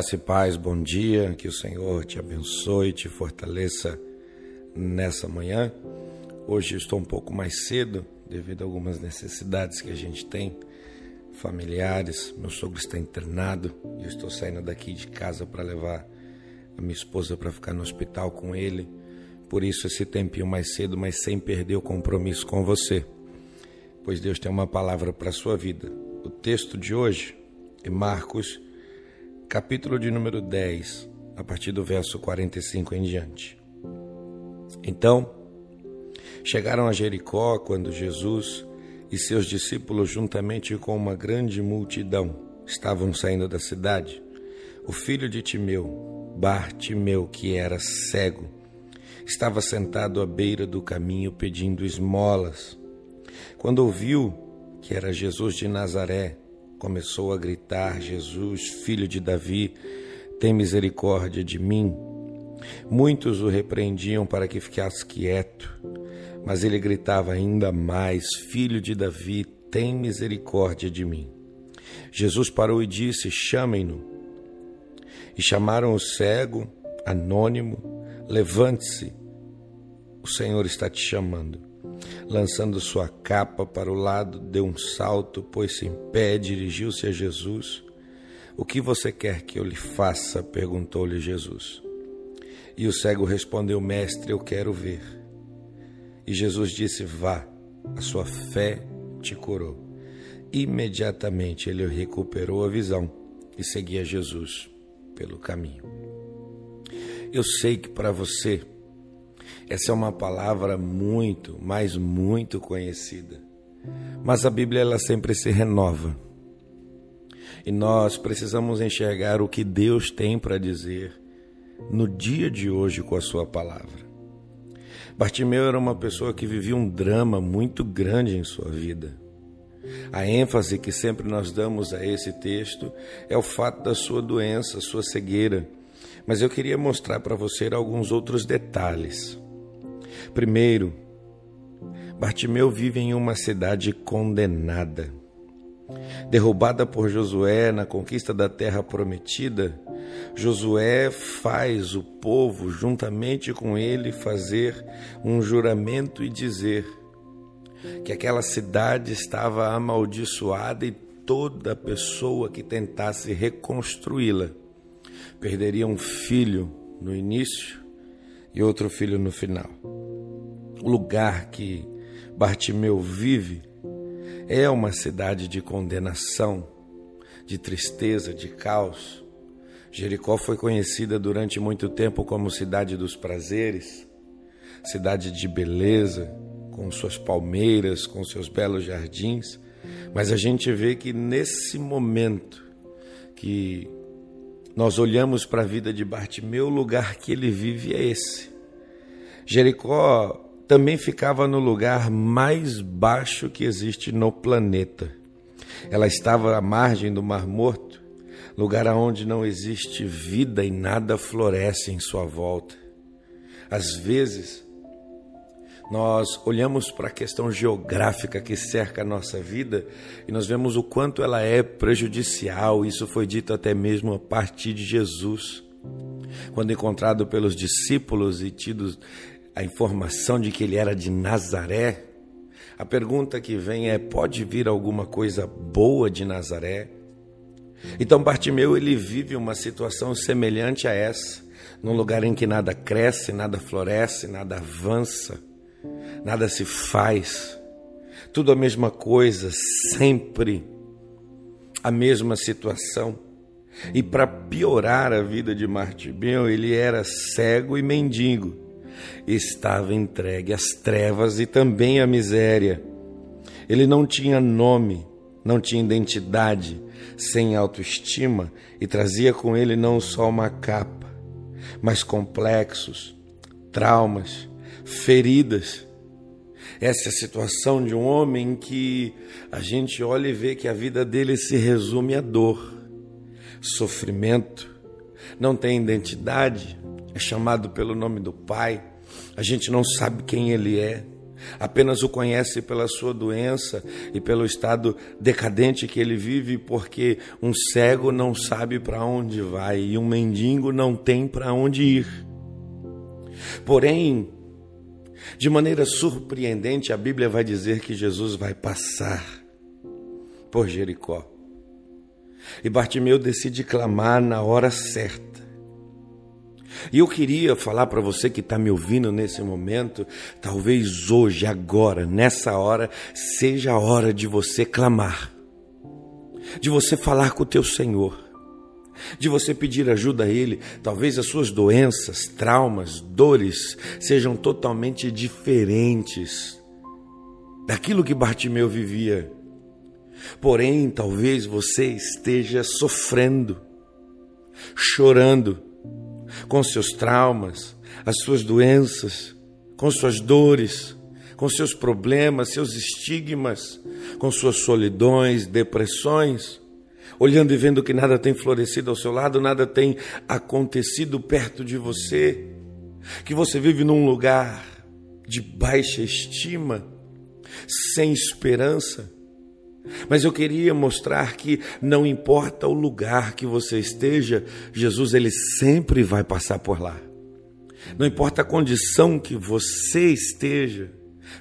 Graça e paz, bom dia, que o Senhor te abençoe, te fortaleça nessa manhã. Hoje estou um pouco mais cedo, devido a algumas necessidades que a gente tem, familiares. Meu sogro está internado e eu estou saindo daqui de casa para levar a minha esposa para ficar no hospital com ele. Por isso, esse tempinho mais cedo, mas sem perder o compromisso com você, pois Deus tem uma palavra para a sua vida. O texto de hoje é Marcos capítulo de número 10, a partir do verso 45 em diante. Então, chegaram a Jericó quando Jesus e seus discípulos, juntamente com uma grande multidão, estavam saindo da cidade. O filho de Timeu, Bartimeu, que era cego, estava sentado à beira do caminho pedindo esmolas. Quando ouviu que era Jesus de Nazaré, começou a gritar: Jesus, filho de Davi, tem misericórdia de mim. Muitos o repreendiam para que ficasse quieto, mas ele gritava ainda mais: Filho de Davi, tem misericórdia de mim. Jesus parou e disse: Chamem-no. E chamaram o cego, anônimo: Levante-se, o Senhor está te chamando. Lançando sua capa para o lado, deu um salto, pôs-se em pé, dirigiu-se a Jesus. O que você quer que eu lhe faça? perguntou-lhe Jesus. E o cego respondeu: Mestre, eu quero ver. E Jesus disse: Vá, a sua fé te curou. Imediatamente ele recuperou a visão e seguia Jesus pelo caminho. Eu sei que para você essa é uma palavra muito, mas muito conhecida. Mas a Bíblia ela sempre se renova. E nós precisamos enxergar o que Deus tem para dizer no dia de hoje com a sua palavra. Bartimeu era uma pessoa que vivia um drama muito grande em sua vida. A ênfase que sempre nós damos a esse texto é o fato da sua doença, sua cegueira. Mas eu queria mostrar para você alguns outros detalhes. Primeiro, Bartimeu vive em uma cidade condenada. Derrubada por Josué na conquista da terra prometida, Josué faz o povo, juntamente com ele, fazer um juramento e dizer que aquela cidade estava amaldiçoada e toda pessoa que tentasse reconstruí-la perderia um filho no início e outro filho no final lugar que Bartimeu vive é uma cidade de condenação, de tristeza, de caos. Jericó foi conhecida durante muito tempo como cidade dos prazeres, cidade de beleza, com suas palmeiras, com seus belos jardins, mas a gente vê que nesse momento que nós olhamos para a vida de Bartimeu, o lugar que ele vive é esse. Jericó também ficava no lugar mais baixo que existe no planeta. Ela estava à margem do Mar Morto, lugar onde não existe vida e nada floresce em sua volta. Às vezes, nós olhamos para a questão geográfica que cerca a nossa vida e nós vemos o quanto ela é prejudicial. Isso foi dito até mesmo a partir de Jesus. Quando encontrado pelos discípulos e tido a informação de que ele era de Nazaré, a pergunta que vem é: pode vir alguma coisa boa de Nazaré? Então Bartimeu ele vive uma situação semelhante a essa, num lugar em que nada cresce, nada floresce, nada avança, nada se faz, tudo a mesma coisa, sempre a mesma situação. E para piorar a vida de Bartimeu, ele era cego e mendigo estava entregue às trevas e também à miséria. Ele não tinha nome, não tinha identidade, sem autoestima e trazia com ele não só uma capa, mas complexos, traumas, feridas. Essa é a situação de um homem que a gente olha e vê que a vida dele se resume a dor, sofrimento, não tem identidade, é chamado pelo nome do pai, a gente não sabe quem ele é, apenas o conhece pela sua doença e pelo estado decadente que ele vive, porque um cego não sabe para onde vai e um mendigo não tem para onde ir. Porém, de maneira surpreendente, a Bíblia vai dizer que Jesus vai passar por Jericó. E Bartimeu decide clamar na hora certa. E eu queria falar para você que está me ouvindo nesse momento, talvez hoje, agora, nessa hora, seja a hora de você clamar, de você falar com o teu Senhor, de você pedir ajuda a Ele. Talvez as suas doenças, traumas, dores sejam totalmente diferentes daquilo que Bartimeu vivia. Porém, talvez você esteja sofrendo, chorando com seus traumas, as suas doenças, com suas dores, com seus problemas, seus estigmas, com suas solidões, depressões, olhando e vendo que nada tem florescido ao seu lado, nada tem acontecido perto de você, que você vive num lugar de baixa estima, sem esperança mas eu queria mostrar que não importa o lugar que você esteja, Jesus ele sempre vai passar por lá. Não importa a condição que você esteja,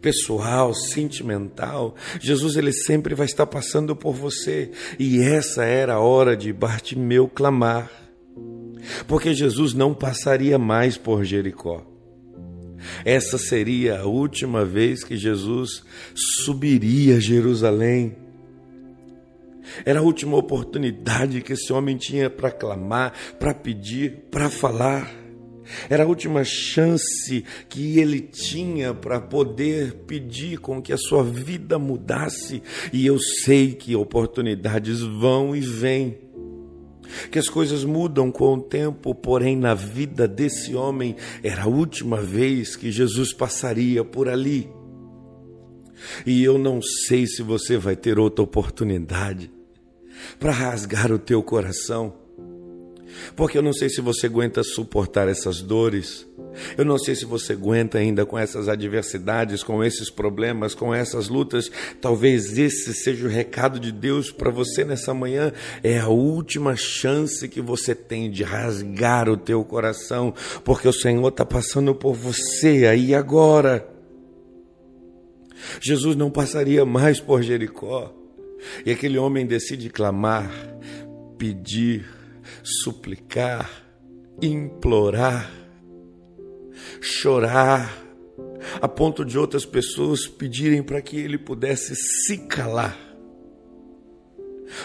pessoal, sentimental, Jesus ele sempre vai estar passando por você. E essa era a hora de Bartimeu clamar. Porque Jesus não passaria mais por Jericó. Essa seria a última vez que Jesus subiria a Jerusalém. Era a última oportunidade que esse homem tinha para clamar, para pedir, para falar. Era a última chance que ele tinha para poder pedir com que a sua vida mudasse. E eu sei que oportunidades vão e vêm. Que as coisas mudam com o tempo, porém, na vida desse homem era a última vez que Jesus passaria por ali. E eu não sei se você vai ter outra oportunidade para rasgar o teu coração. Porque eu não sei se você aguenta suportar essas dores. Eu não sei se você aguenta ainda com essas adversidades, com esses problemas, com essas lutas. Talvez esse seja o recado de Deus para você nessa manhã. É a última chance que você tem de rasgar o teu coração, porque o Senhor está passando por você aí agora. Jesus não passaria mais por Jericó. E aquele homem decide clamar, pedir, suplicar, implorar, chorar, a ponto de outras pessoas pedirem para que ele pudesse se calar.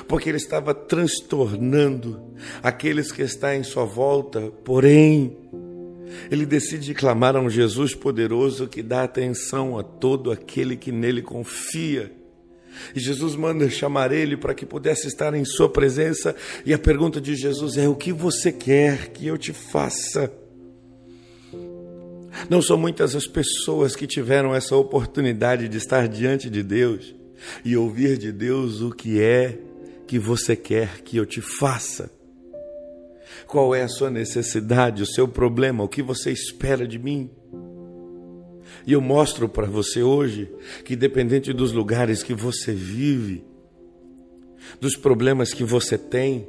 Porque ele estava transtornando aqueles que estão em sua volta, porém, ele decide clamar a um Jesus poderoso que dá atenção a todo aquele que nele confia e Jesus manda chamar ele para que pudesse estar em sua presença. E a pergunta de Jesus é: O que você quer que eu te faça? Não são muitas as pessoas que tiveram essa oportunidade de estar diante de Deus e ouvir de Deus o que é que você quer que eu te faça. Qual é a sua necessidade, o seu problema, o que você espera de mim? E eu mostro para você hoje que, dependente dos lugares que você vive, dos problemas que você tem,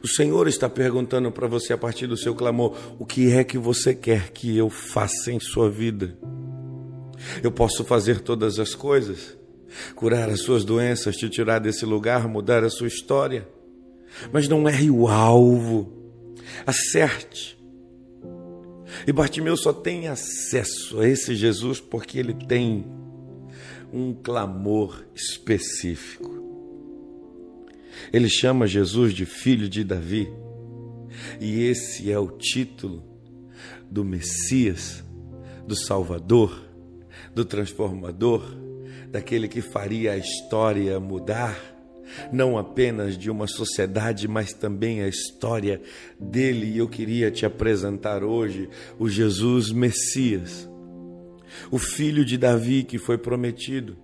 o Senhor está perguntando para você a partir do seu clamor: o que é que você quer que eu faça em sua vida? Eu posso fazer todas as coisas, curar as suas doenças, te tirar desse lugar, mudar a sua história, mas não erre o alvo, acerte e Bartimeu só tem acesso a esse Jesus porque ele tem um clamor específico. Ele chama Jesus de filho de Davi, e esse é o título do Messias, do Salvador, do Transformador, daquele que faria a história mudar não apenas de uma sociedade, mas também a história dele. E eu queria te apresentar hoje o Jesus Messias, o filho de Davi que foi prometido,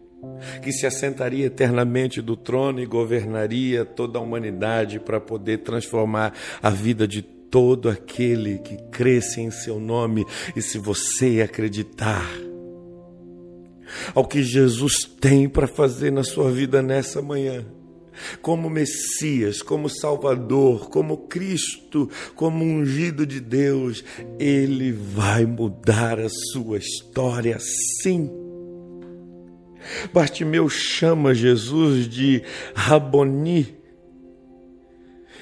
que se assentaria eternamente do trono e governaria toda a humanidade para poder transformar a vida de todo aquele que cresce em seu nome. E se você acreditar, ao que Jesus tem para fazer na sua vida nessa manhã. Como Messias, como Salvador, como Cristo, como ungido de Deus, Ele vai mudar a sua história, sim. Bartimeu chama Jesus de Raboni.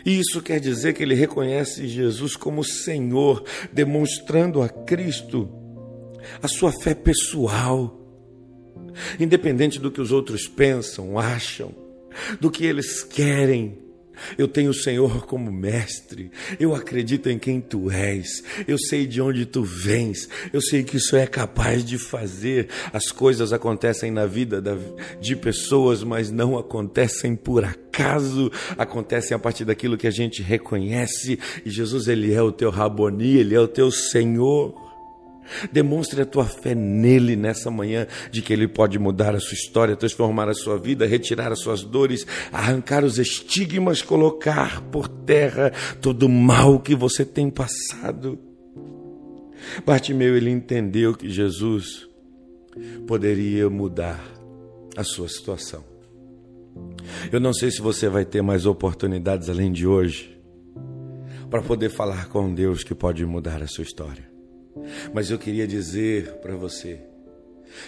E isso quer dizer que ele reconhece Jesus como Senhor, demonstrando a Cristo a sua fé pessoal, independente do que os outros pensam, acham, do que eles querem. Eu tenho o Senhor como mestre. Eu acredito em quem tu és. Eu sei de onde tu vens. Eu sei que isso é capaz de fazer. As coisas acontecem na vida de pessoas, mas não acontecem por acaso. Acontecem a partir daquilo que a gente reconhece. E Jesus, ele é o teu Raboni, ele é o teu Senhor. Demonstre a tua fé nele nessa manhã, de que ele pode mudar a sua história, transformar a sua vida, retirar as suas dores, arrancar os estigmas, colocar por terra todo o mal que você tem passado. Bartimeu, ele entendeu que Jesus poderia mudar a sua situação. Eu não sei se você vai ter mais oportunidades além de hoje para poder falar com Deus que pode mudar a sua história. Mas eu queria dizer para você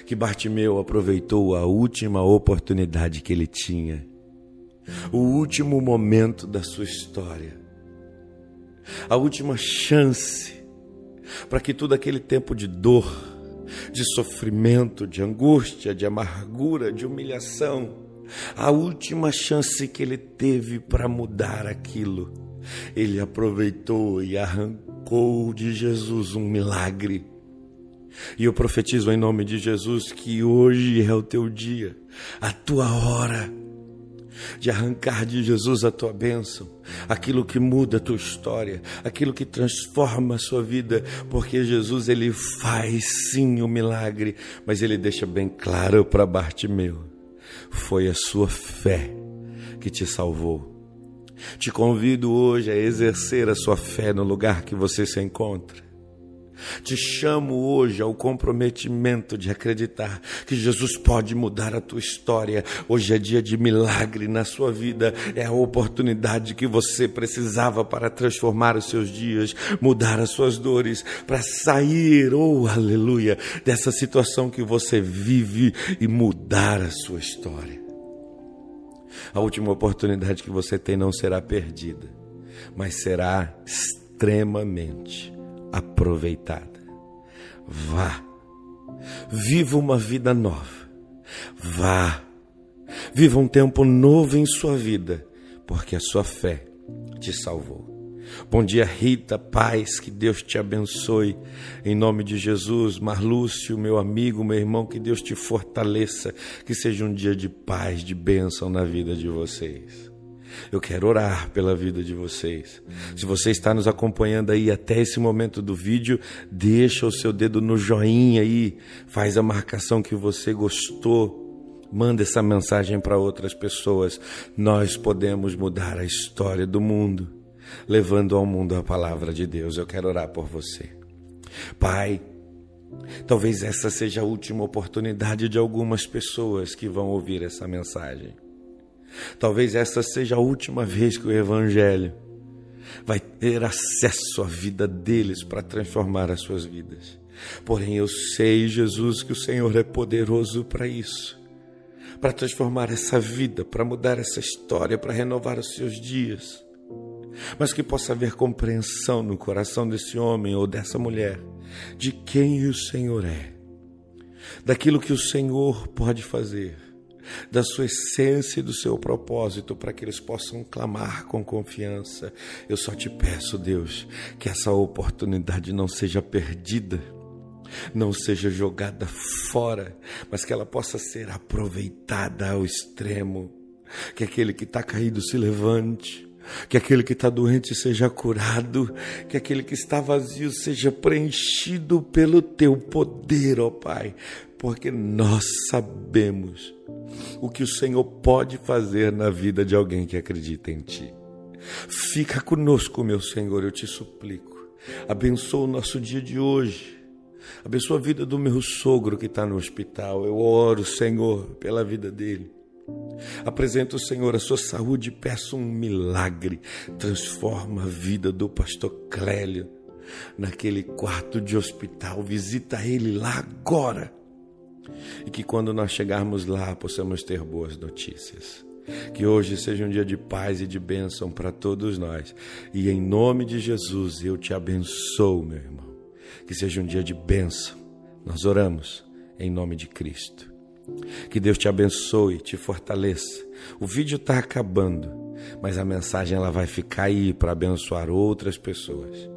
que Bartimeu aproveitou a última oportunidade que ele tinha, o último momento da sua história, a última chance para que todo aquele tempo de dor, de sofrimento, de angústia, de amargura, de humilhação, a última chance que ele teve para mudar aquilo, ele aproveitou e arrancou arrancou de Jesus um milagre. E eu profetizo em nome de Jesus que hoje é o teu dia, a tua hora de arrancar de Jesus a tua bênção, aquilo que muda a tua história, aquilo que transforma a sua vida, porque Jesus ele faz sim o milagre, mas ele deixa bem claro para Bartimeu: foi a sua fé que te salvou. Te convido hoje a exercer a sua fé no lugar que você se encontra. Te chamo hoje ao comprometimento de acreditar que Jesus pode mudar a tua história. Hoje é dia de milagre na sua vida. É a oportunidade que você precisava para transformar os seus dias, mudar as suas dores, para sair, oh aleluia, dessa situação que você vive e mudar a sua história. A última oportunidade que você tem não será perdida, mas será extremamente aproveitada. Vá, viva uma vida nova. Vá, viva um tempo novo em sua vida, porque a sua fé te salvou. Bom dia, Rita, paz, que Deus te abençoe. Em nome de Jesus, Marlúcio, meu amigo, meu irmão, que Deus te fortaleça, que seja um dia de paz, de bênção na vida de vocês. Eu quero orar pela vida de vocês. Se você está nos acompanhando aí até esse momento do vídeo, deixa o seu dedo no joinha aí, faz a marcação que você gostou. Manda essa mensagem para outras pessoas. Nós podemos mudar a história do mundo levando ao mundo a palavra de Deus. Eu quero orar por você. Pai, talvez essa seja a última oportunidade de algumas pessoas que vão ouvir essa mensagem. Talvez essa seja a última vez que o Evangelho vai ter acesso à vida deles para transformar as suas vidas. Porém, eu sei, Jesus, que o Senhor é poderoso para isso para transformar essa vida, para mudar essa história, para renovar os seus dias mas que possa haver compreensão no coração desse homem ou dessa mulher de quem o Senhor é, daquilo que o Senhor pode fazer, da sua essência e do seu propósito, para que eles possam clamar com confiança. Eu só te peço, Deus, que essa oportunidade não seja perdida não seja jogada fora, mas que ela possa ser aproveitada ao extremo. Que aquele que está caído se levante, que aquele que está doente seja curado, que aquele que está vazio seja preenchido pelo teu poder, ó Pai, porque nós sabemos o que o Senhor pode fazer na vida de alguém que acredita em Ti. Fica conosco, meu Senhor, eu te suplico. Abençoa o nosso dia de hoje. Abençoa a vida do meu sogro que está no hospital. Eu oro, Senhor, pela vida dele. Apresento, Senhor, a sua saúde e peço um milagre. Transforma a vida do pastor Clélio naquele quarto de hospital. Visita ele lá agora. E que quando nós chegarmos lá possamos ter boas notícias. Que hoje seja um dia de paz e de bênção para todos nós. E em nome de Jesus eu te abençoo, meu irmão. Que seja um dia de bênção. Nós oramos em nome de Cristo. Que Deus te abençoe, te fortaleça. O vídeo está acabando, mas a mensagem ela vai ficar aí para abençoar outras pessoas.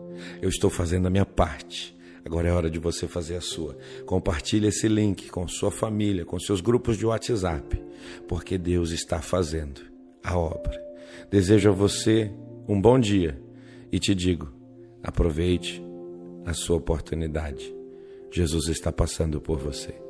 Eu estou fazendo a minha parte. Agora é hora de você fazer a sua. Compartilhe esse link com sua família, com seus grupos de WhatsApp, porque Deus está fazendo a obra. Desejo a você um bom dia e te digo: aproveite a sua oportunidade. Jesus está passando por você.